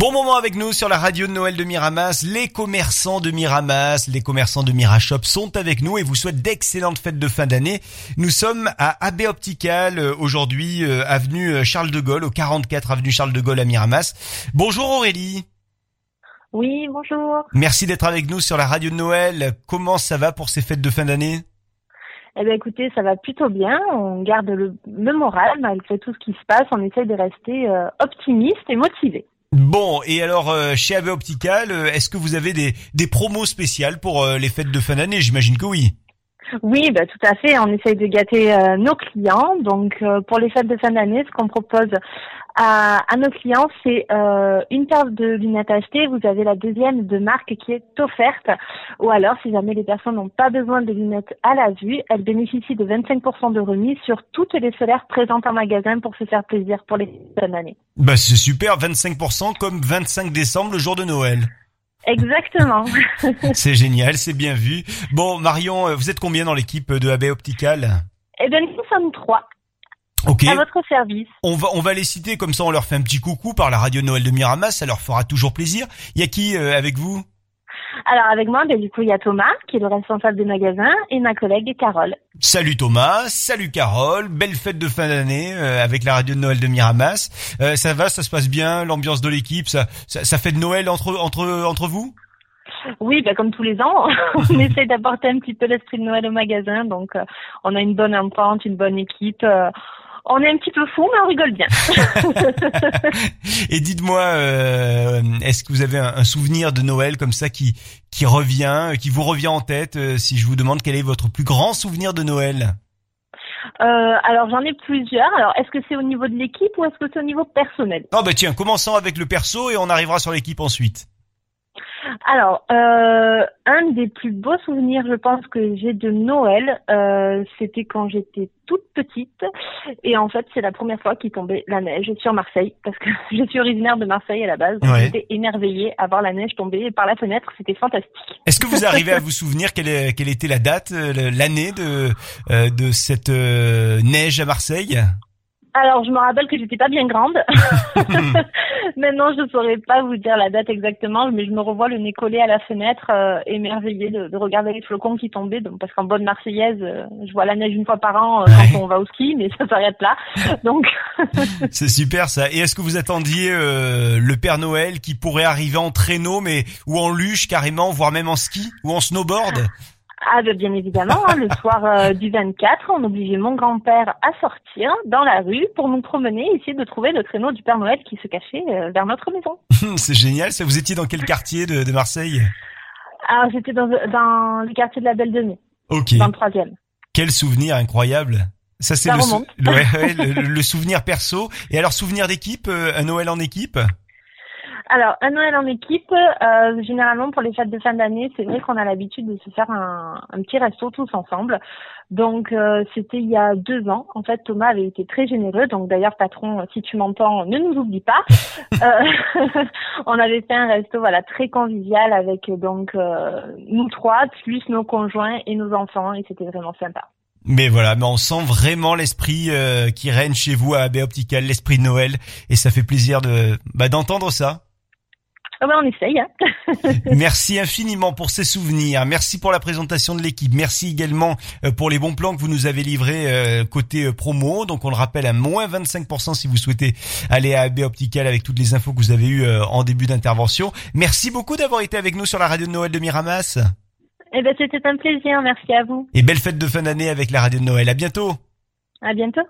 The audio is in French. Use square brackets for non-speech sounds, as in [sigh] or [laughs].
Bon moment avec nous sur la radio de Noël de Miramas. Les commerçants de Miramas, les commerçants de Mirashop sont avec nous et vous souhaitent d'excellentes fêtes de fin d'année. Nous sommes à AB Optical euh, aujourd'hui, euh, avenue euh, Charles de Gaulle, au 44 avenue Charles de Gaulle à Miramas. Bonjour Aurélie. Oui, bonjour. Merci d'être avec nous sur la radio de Noël. Comment ça va pour ces fêtes de fin d'année? Eh bien, écoutez, ça va plutôt bien. On garde le, le moral malgré tout ce qui se passe. On essaye de rester euh, optimiste et motivé. Bon, et alors euh, chez AB Optical, euh, est-ce que vous avez des, des promos spéciales pour euh, les fêtes de fin d'année? J'imagine que oui. Oui, bah, tout à fait. On essaye de gâter euh, nos clients. Donc, euh, pour les fêtes de fin d'année, ce qu'on propose à, à nos clients, c'est euh, une paire de lunettes achetées. Vous avez la deuxième de marque qui est offerte. Ou alors, si jamais les personnes n'ont pas besoin de lunettes à la vue, elles bénéficient de 25% de remise sur toutes les solaires présentes en magasin pour se faire plaisir pour les fin d'année. Bah c'est super, 25% comme 25 décembre, le jour de Noël. Exactement. [laughs] C'est génial, c'est bien vu. Bon, Marion, euh, vous êtes combien dans l'équipe de AB Optical? Eh bien, nous sommes trois Ok. à votre service. On va, on va les citer comme ça, on leur fait un petit coucou par la radio Noël de Miramas, ça leur fera toujours plaisir. Il y a qui euh, avec vous? Alors avec moi, ben, du coup, il y a Thomas, qui est le responsable du magasin, et ma collègue Carole. Salut Thomas, salut Carole, belle fête de fin d'année euh, avec la radio de Noël de Miramas. Euh, ça va, ça se passe bien, l'ambiance de l'équipe, ça, ça, ça fait de Noël entre, entre, entre vous? Oui, ben, comme tous les ans, [laughs] on [laughs] essaie d'apporter un petit peu l'esprit de Noël au magasin, donc euh, on a une bonne entente, une bonne équipe. On est un petit peu fou, mais on rigole bien. [laughs] Et dites-moi, euh, est-ce que vous avez un, un souvenir de Noël comme ça qui, qui revient, qui vous revient en tête euh, si je vous demande quel est votre plus grand souvenir de Noël Euh, alors j'en ai plusieurs. Alors est-ce que c'est au niveau de l'équipe ou est-ce que c'est au niveau personnel? Ah bah tiens, commençons avec le perso et on arrivera sur l'équipe ensuite. Alors, euh, un des plus beaux souvenirs, je pense, que j'ai de Noël, euh, c'était quand j'étais toute petite. Et en fait, c'est la première fois qu'il tombait la neige sur Marseille, parce que [laughs] je suis originaire de Marseille à la base. donc Ouais. J'étais émerveillée à voir la neige tomber par la fenêtre. C'était fantastique. Est-ce que vous arrivez à vous souvenir quelle, est- quelle était la date, euh, l'année de, euh, de cette neige à Marseille? Alors, je me rappelle que j'étais pas bien grande. [laughs] Maintenant, je saurais pas vous dire la date exactement, mais je me revois le nez collé à la fenêtre, euh, émerveillée de, de regarder les flocons qui tombaient. Donc, parce qu'en bonne marseillaise, euh, je vois la neige une fois par an euh, Ouais. quand on va au ski, mais ça s'arrête là. [laughs] Donc, [laughs] C'est super ça. Et est-ce que vous attendiez euh, le Père Noël qui pourrait arriver en traîneau, mais ou en luge carrément, voire même en ski ou en snowboard? Ah, ben, bien évidemment, hein, le [laughs] soir euh, du 24, on obligeait mon grand-père à sortir dans la rue pour nous promener, essayer de trouver le traîneau du Père Noël qui se cachait euh, vers notre maison. [laughs] C'est génial. Ça, vous étiez dans quel quartier de, de Marseille? Alors, j'étais dans, dans le quartier de la Belle de Mai, Ok. dans le troisième. Quel souvenir incroyable. Ça c'est Ça le, sou- remonte. le- ouais, ouais, le- le souvenir perso. Et alors souvenir d'équipe, euh, un Noël en équipe? Alors, un Noël en équipe, euh, généralement pour les fêtes de fin d'année, c'est vrai qu'on a l'habitude de se faire un, un petit resto tous ensemble. Donc, euh, c'était il y a deux ans. En fait, Thomas avait été très généreux. Donc, d'ailleurs, patron, si tu m'entends, ne nous oublie pas. [laughs] Euh, [laughs] on avait fait un resto, voilà, très convivial avec euh, donc euh, nous trois, plus nos conjoints et nos enfants, et c'était vraiment sympa. Mais voilà, mais on sent vraiment l'esprit euh, qui règne chez vous à AB Optical, l'esprit de Noël, et ça fait plaisir de bah, d'entendre ça. Ah on essaye. Hein. [laughs] Merci infiniment pour ces souvenirs. Merci pour la présentation de l'équipe. Merci également euh, pour les bons plans que vous nous avez livrés euh, côté euh, promo. Donc on le rappelle à moins 25% si vous souhaitez aller à AB Optical avec toutes les infos que vous avez eues en début d'intervention. Merci beaucoup d'avoir été avec nous sur la radio de Noël de Miramas. Eh ben, c'était un plaisir. Merci à vous. Et belle fête de fin d'année avec la radio de Noël. À bientôt. À bientôt.